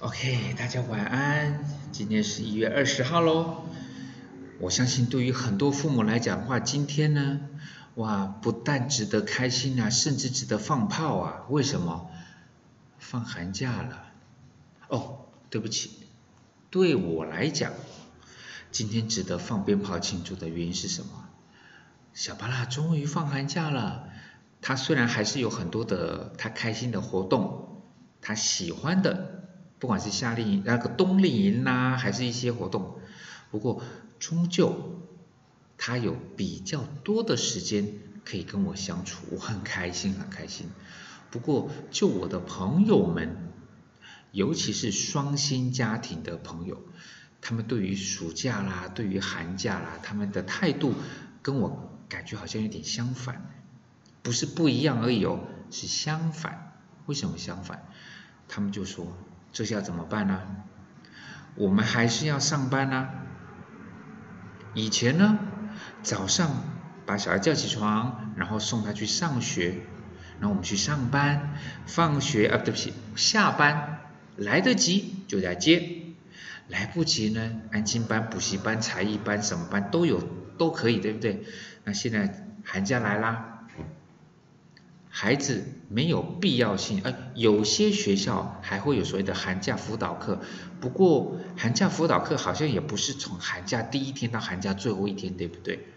OK，大家晚安。今天是一月二十号喽。我相信对于很多父母来讲的话，今天呢，哇，不但值得开心啊，甚至值得放炮啊。为什么？放寒假了。哦，对不起，对我来讲，今天值得放鞭炮庆祝的原因是什么？小巴拉终于放寒假了。他虽然还是有很多的他开心的活动，他喜欢的，不管是夏令营、那个冬令营呐，还是一些活动，不过终究他有比较多的时间可以跟我相处，我很开心，很开心。不过就我的朋友们，尤其是双薪家庭的朋友，他们对于暑假啦，对于寒假啦，他们的态度跟我感觉好像有点相反。不是不一样而已哦，是相反。为什么相反？他们就说这下怎么办呢？我们还是要上班呢。以前呢，早上把小孩叫起床，然后送他去上学，然后我们去上班，放学啊，对不起，下班来得及就来接，来不及呢，安心班、补习班、才艺班什么班都有，都可以，对不对？那现在寒假来啦。孩子没有必要性，而，有些学校还会有所谓的寒假辅导课，不过寒假辅导课好像也不是从寒假第一天到寒假最后一天，对不对？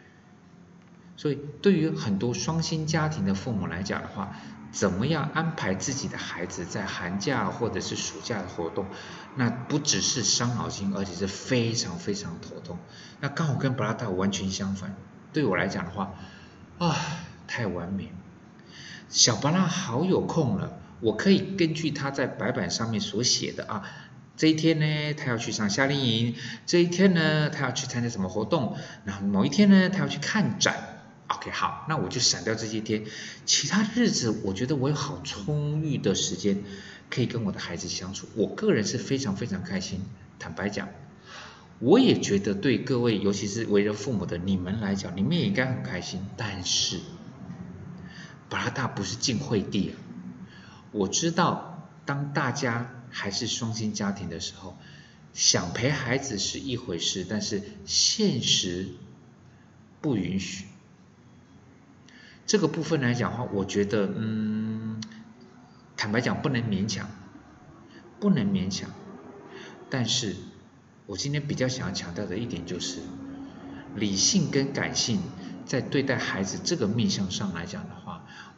所以对于很多双薪家庭的父母来讲的话，怎么样安排自己的孩子在寒假或者是暑假的活动，那不只是伤脑筋，而且是非常非常头痛。那刚好跟布拉达完全相反，对我来讲的话，啊，太完美。小巴拉好有空了，我可以根据他在白板上面所写的啊，这一天呢，他要去上夏令营，这一天呢，他要去参加什么活动，然后某一天呢，他要去看展。OK，好，那我就闪掉这些天，其他日子我觉得我有好充裕的时间可以跟我的孩子相处，我个人是非常非常开心。坦白讲，我也觉得对各位，尤其是为人父母的你们来讲，你们也应该很开心，但是。巴拉大不是晋惠帝啊！我知道，当大家还是双薪家庭的时候，想陪孩子是一回事，但是现实不允许。这个部分来讲的话，我觉得，嗯，坦白讲，不能勉强，不能勉强。但是，我今天比较想要强调的一点就是，理性跟感性在对待孩子这个面向上来讲的。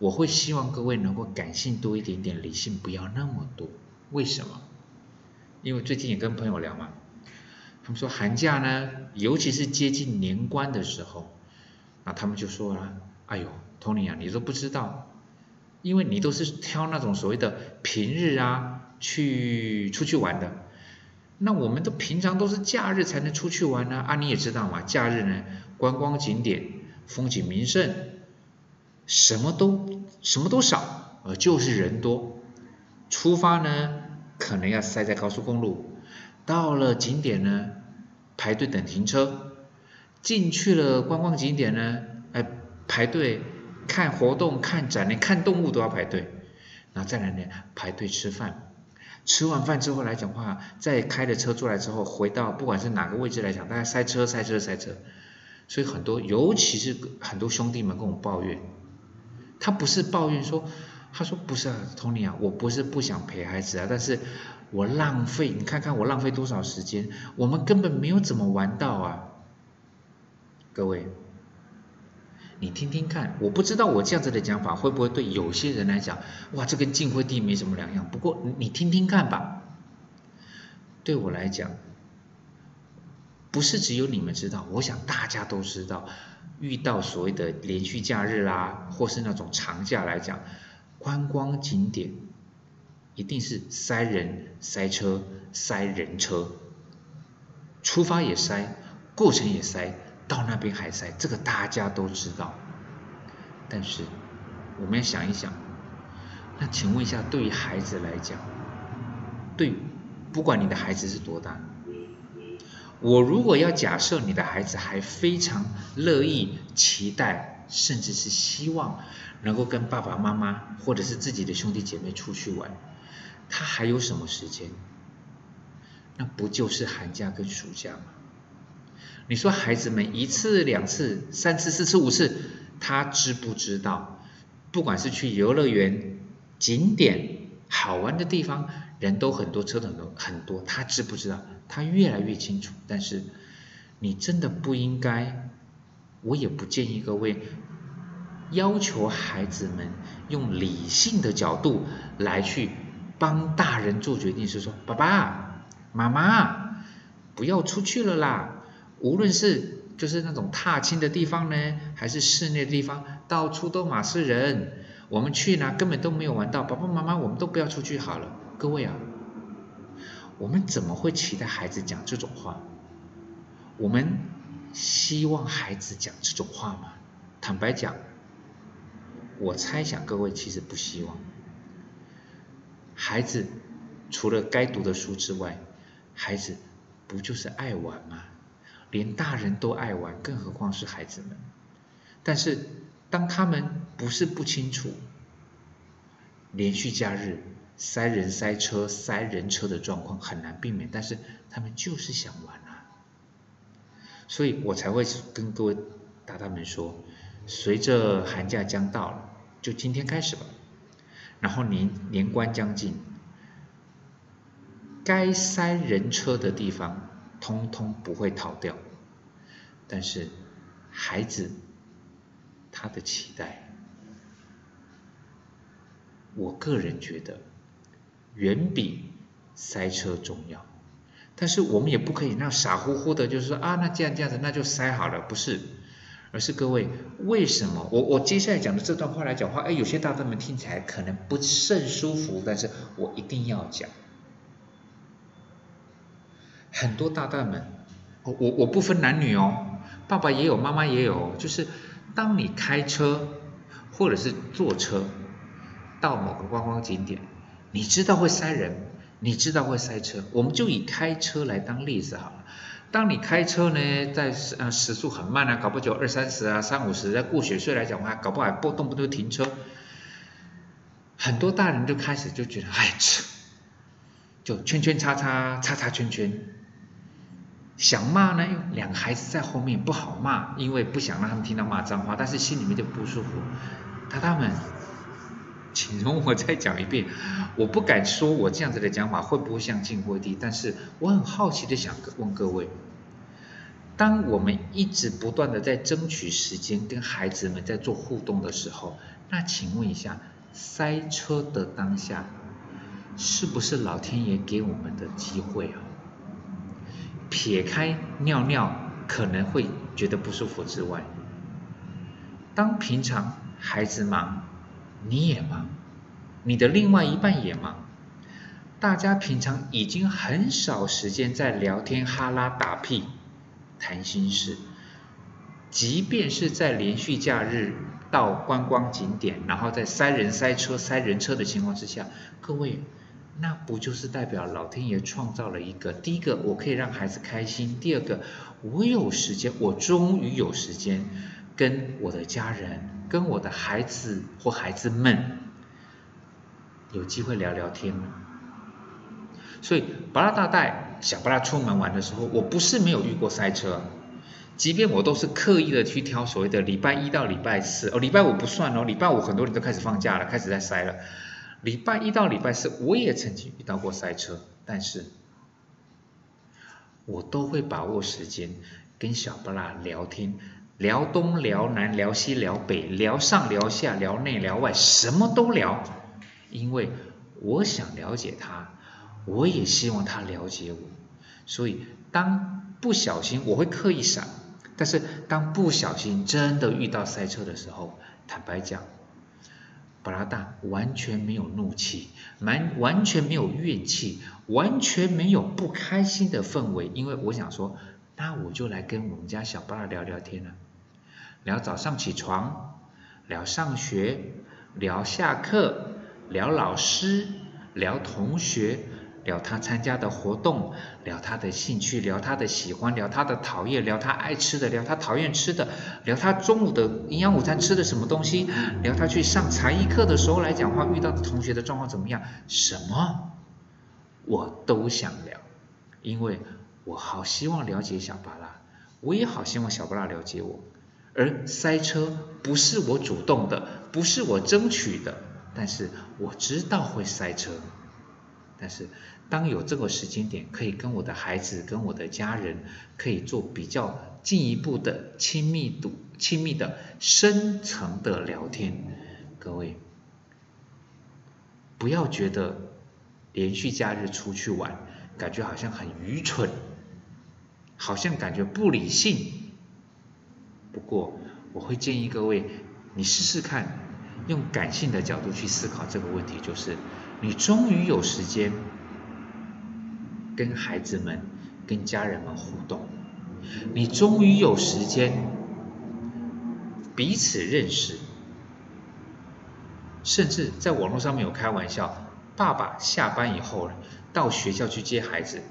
我会希望各位能够感性多一点点，理性不要那么多。为什么？因为最近也跟朋友聊嘛，他们说寒假呢，尤其是接近年关的时候，那他们就说了：“哎呦，Tony 啊，你都不知道，因为你都是挑那种所谓的平日啊去出去玩的，那我们都平常都是假日才能出去玩呢。啊，你也知道嘛，假日呢，观光景点、风景名胜。”什么都什么都少，呃，就是人多。出发呢，可能要塞在高速公路；到了景点呢，排队等停车；进去了观光景点呢，哎，排队看活动、看展，连看动物都要排队。然后再来呢，排队吃饭。吃完饭之后来讲话，再开着车出来之后，回到不管是哪个位置来讲，大家塞车、塞车、塞车。所以很多，尤其是很多兄弟们跟我抱怨。他不是抱怨说，他说不是啊，Tony 啊，我不是不想陪孩子啊，但是我浪费，你看看我浪费多少时间，我们根本没有怎么玩到啊。各位，你听听看，我不知道我这样子的讲法会不会对有些人来讲，哇，这跟晋惠帝没什么两样。不过你听听看吧，对我来讲，不是只有你们知道，我想大家都知道。遇到所谓的连续假日啦，或是那种长假来讲，观光景点一定是塞人、塞车、塞人车，出发也塞，过程也塞，到那边还塞，这个大家都知道。但是我们要想一想，那请问一下，对于孩子来讲，对，不管你的孩子是多大，我如果要假设你的孩子还非常乐意、期待，甚至是希望能够跟爸爸妈妈或者是自己的兄弟姐妹出去玩，他还有什么时间？那不就是寒假跟暑假吗？你说孩子们一次、两次、三次、四次、五次，他知不知道？不管是去游乐园、景点、好玩的地方，人都很多，车很多很多，他知不知道？他越来越清楚。但是你真的不应该，我也不建议各位要求孩子们用理性的角度来去帮大人做决定，是说，爸爸。妈妈，不要出去了啦！无论是就是那种踏青的地方呢，还是室内的地方，到处都满是人。我们去呢，根本都没有玩到。爸爸妈妈，我们都不要出去好了。各位啊，我们怎么会期待孩子讲这种话？我们希望孩子讲这种话吗？坦白讲，我猜想各位其实不希望。孩子除了该读的书之外，孩子不就是爱玩吗？连大人都爱玩，更何况是孩子们。但是当他们不是不清楚，连续假日塞人塞车塞人车的状况很难避免，但是他们就是想玩啊。所以我才会跟各位大大们说，随着寒假将到了，就今天开始吧，然后年年关将近。该塞人车的地方，通通不会逃掉。但是，孩子他的期待，我个人觉得远比塞车重要。但是我们也不可以那傻乎乎的，就是说啊，那这样这样子，那就塞好了，不是？而是各位，为什么我我接下来讲的这段话来讲话，哎，有些大人们听起来可能不甚舒服，但是我一定要讲。很多大大们，我我我不分男女哦，爸爸也有，妈妈也有，就是当你开车或者是坐车到某个观光景点，你知道会塞人，你知道会塞车，我们就以开车来当例子好了。当你开车呢，在呃时速很慢啊，搞不久二三十啊，三五十，在过雪隧来讲的话，搞不好不动不动停车，很多大人就开始就觉得，哎，就圈圈叉叉叉叉圈圈。想骂呢，两个孩子在后面不好骂，因为不想让他们听到骂脏话，但是心里面就不舒服。他他们，请容 我再讲一遍，我不敢说我这样子的讲法会不会像进或低，但是我很好奇的想问各位，当我们一直不断的在争取时间跟孩子们在做互动的时候，那请问一下，塞车的当下，是不是老天爷给我们的机会啊？撇开尿尿可能会觉得不舒服之外，当平常孩子忙，你也忙，你的另外一半也忙，大家平常已经很少时间在聊天、哈拉、打屁、谈心事，即便是在连续假日到观光景点，然后在塞人、塞车、塞人车的情况之下，各位。那不就是代表老天爷创造了一个？第一个，我可以让孩子开心；第二个，我有时间，我终于有时间跟我的家人、跟我的孩子或孩子们有机会聊聊天。所以，巴拉大带小巴拉出门玩的时候，我不是没有遇过塞车，即便我都是刻意的去挑所谓的礼拜一到礼拜四，哦，礼拜五不算哦，礼拜五很多人都开始放假了，开始在塞了。礼拜一到礼拜四，我也曾经遇到过塞车，但是我都会把握时间跟小巴拉聊天，聊东聊南聊西聊北聊上聊下聊内聊外，什么都聊，因为我想了解他，我也希望他了解我，所以当不小心我会刻意闪，但是当不小心真的遇到塞车的时候，坦白讲。巴拉达完全没有怒气，完完全没有怨气，完全没有不开心的氛围。因为我想说，那我就来跟我们家小巴拉聊聊天了，聊早上起床，聊上学，聊下课，聊老师，聊同学。聊他参加的活动，聊他的兴趣，聊他的喜欢，聊他的讨厌，聊他爱吃的，聊他讨厌吃的，聊他中午的营养午餐吃的什么东西，聊他去上才艺课的时候来讲话遇到的同学的状况怎么样，什么我都想聊，因为我好希望了解小巴拉，我也好希望小巴拉了解我，而塞车不是我主动的，不是我争取的，但是我知道会塞车。但是，当有这个时间点，可以跟我的孩子、跟我的家人，可以做比较进一步的亲密度、亲密的深层的聊天。各位，不要觉得连续假日出去玩，感觉好像很愚蠢，好像感觉不理性。不过，我会建议各位，你试试看，用感性的角度去思考这个问题，就是。你终于有时间跟孩子们、跟家人们互动，你终于有时间彼此认识，甚至在网络上面有开玩笑，爸爸下班以后到学校去接孩子，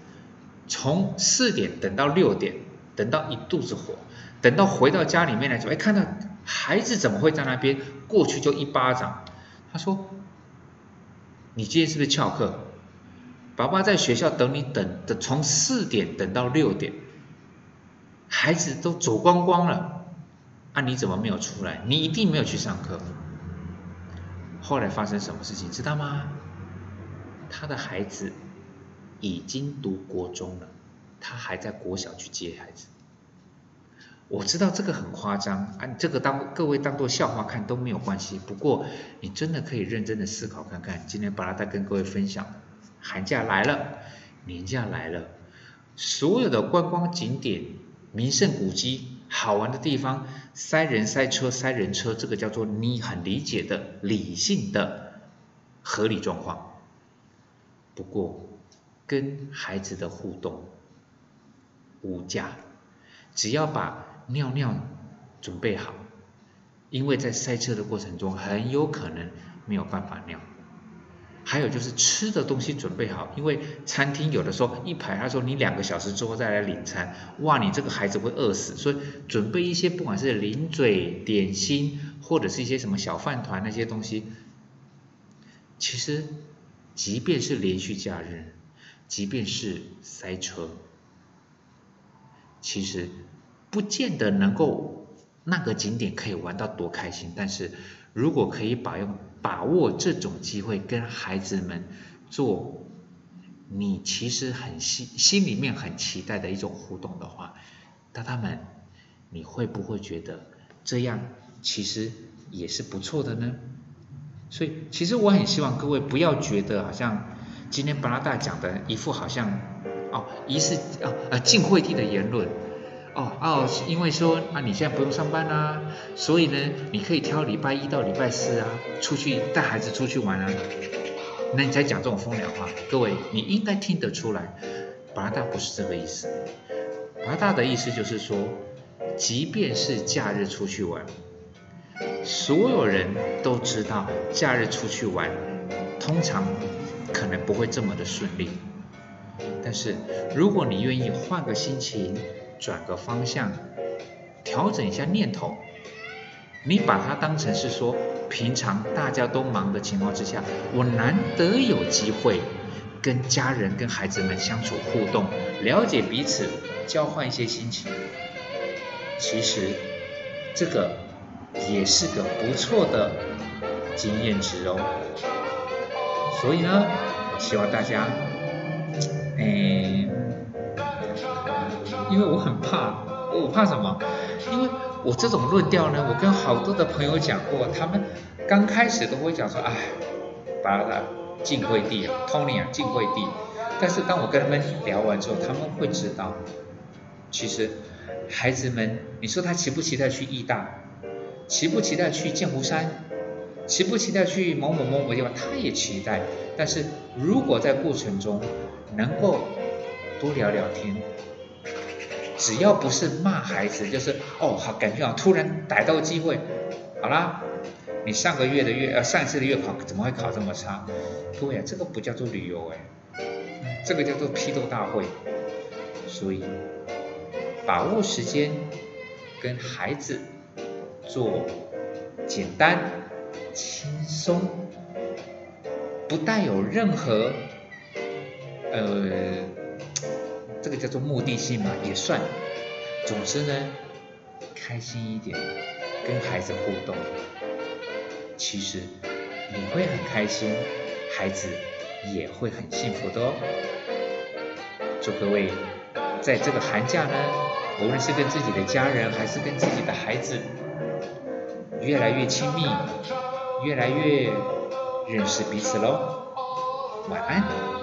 从四点等到六点，等到一肚子火，等到回到家里面来说，哎，看到孩子怎么会在那边，过去就一巴掌，他说。你今天是不是翘课？爸爸在学校等你，等的从四点等到六点，孩子都走光光了，啊，你怎么没有出来？你一定没有去上课。后来发生什么事情，知道吗？他的孩子已经读国中了，他还在国小去接孩子。我知道这个很夸张啊，这个当各位当做笑话看都没有关系。不过你真的可以认真的思考看看。今天巴拉达跟各位分享，寒假来了，年假来了，所有的观光景点、名胜古迹、好玩的地方，塞人塞车塞人车，这个叫做你很理解的理性的合理状况。不过跟孩子的互动无价，只要把。尿尿准备好，因为在塞车的过程中很有可能没有办法尿。还有就是吃的东西准备好，因为餐厅有的时候一排，他说你两个小时之后再来领餐，哇，你这个孩子会饿死，所以准备一些不管是零嘴、点心或者是一些什么小饭团那些东西。其实，即便是连续假日，即便是塞车，其实。不见得能够那个景点可以玩到多开心，但是如果可以把用把握这种机会跟孩子们做你其实很心心里面很期待的一种互动的话，那他们你会不会觉得这样其实也是不错的呢？所以其实我很希望各位不要觉得好像今天巴拉大讲的一副好像哦疑似啊啊晋惠帝的言论。哦哦，因为说啊，你现在不用上班啦，所以呢，你可以挑礼拜一到礼拜四啊，出去带孩子出去玩啊。那你才讲这种风凉话，各位你应该听得出来，八大不是这个意思。八大的意思就是说，即便是假日出去玩，所有人都知道，假日出去玩，通常可能不会这么的顺利。但是如果你愿意换个心情，转个方向，调整一下念头，你把它当成是说，平常大家都忙的情况之下，我难得有机会跟家人、跟孩子们相处互动，了解彼此，交换一些心情。其实这个也是个不错的经验值哦。所以呢，希望大家，哎。因为我很怕，我怕什么？因为我这种论调呢，我跟好多的朋友讲过，他们刚开始都会讲说，哎，巴拉晋惠帝啊，Tony 啊，晋惠帝。但是当我跟他们聊完之后，他们会知道，其实孩子们，你说他期不期待去义大？期不期待去剑湖山？期不期待去某某某某地方？他也期待。但是如果在过程中能够多聊聊天，只要不是骂孩子，就是哦好感觉好突然逮到机会，好啦，你上个月的月呃上一次的月考怎么会考这么差？对呀，这个不叫做旅游哎，这个叫做批斗大会。所以把握时间跟孩子做简单、轻松，不带有任何呃。这个叫做目的性嘛，也算。总之呢，开心一点，跟孩子互动，其实你会很开心，孩子也会很幸福的哦。祝各位在这个寒假呢，无论是跟自己的家人，还是跟自己的孩子，越来越亲密，越来越认识彼此喽。晚安。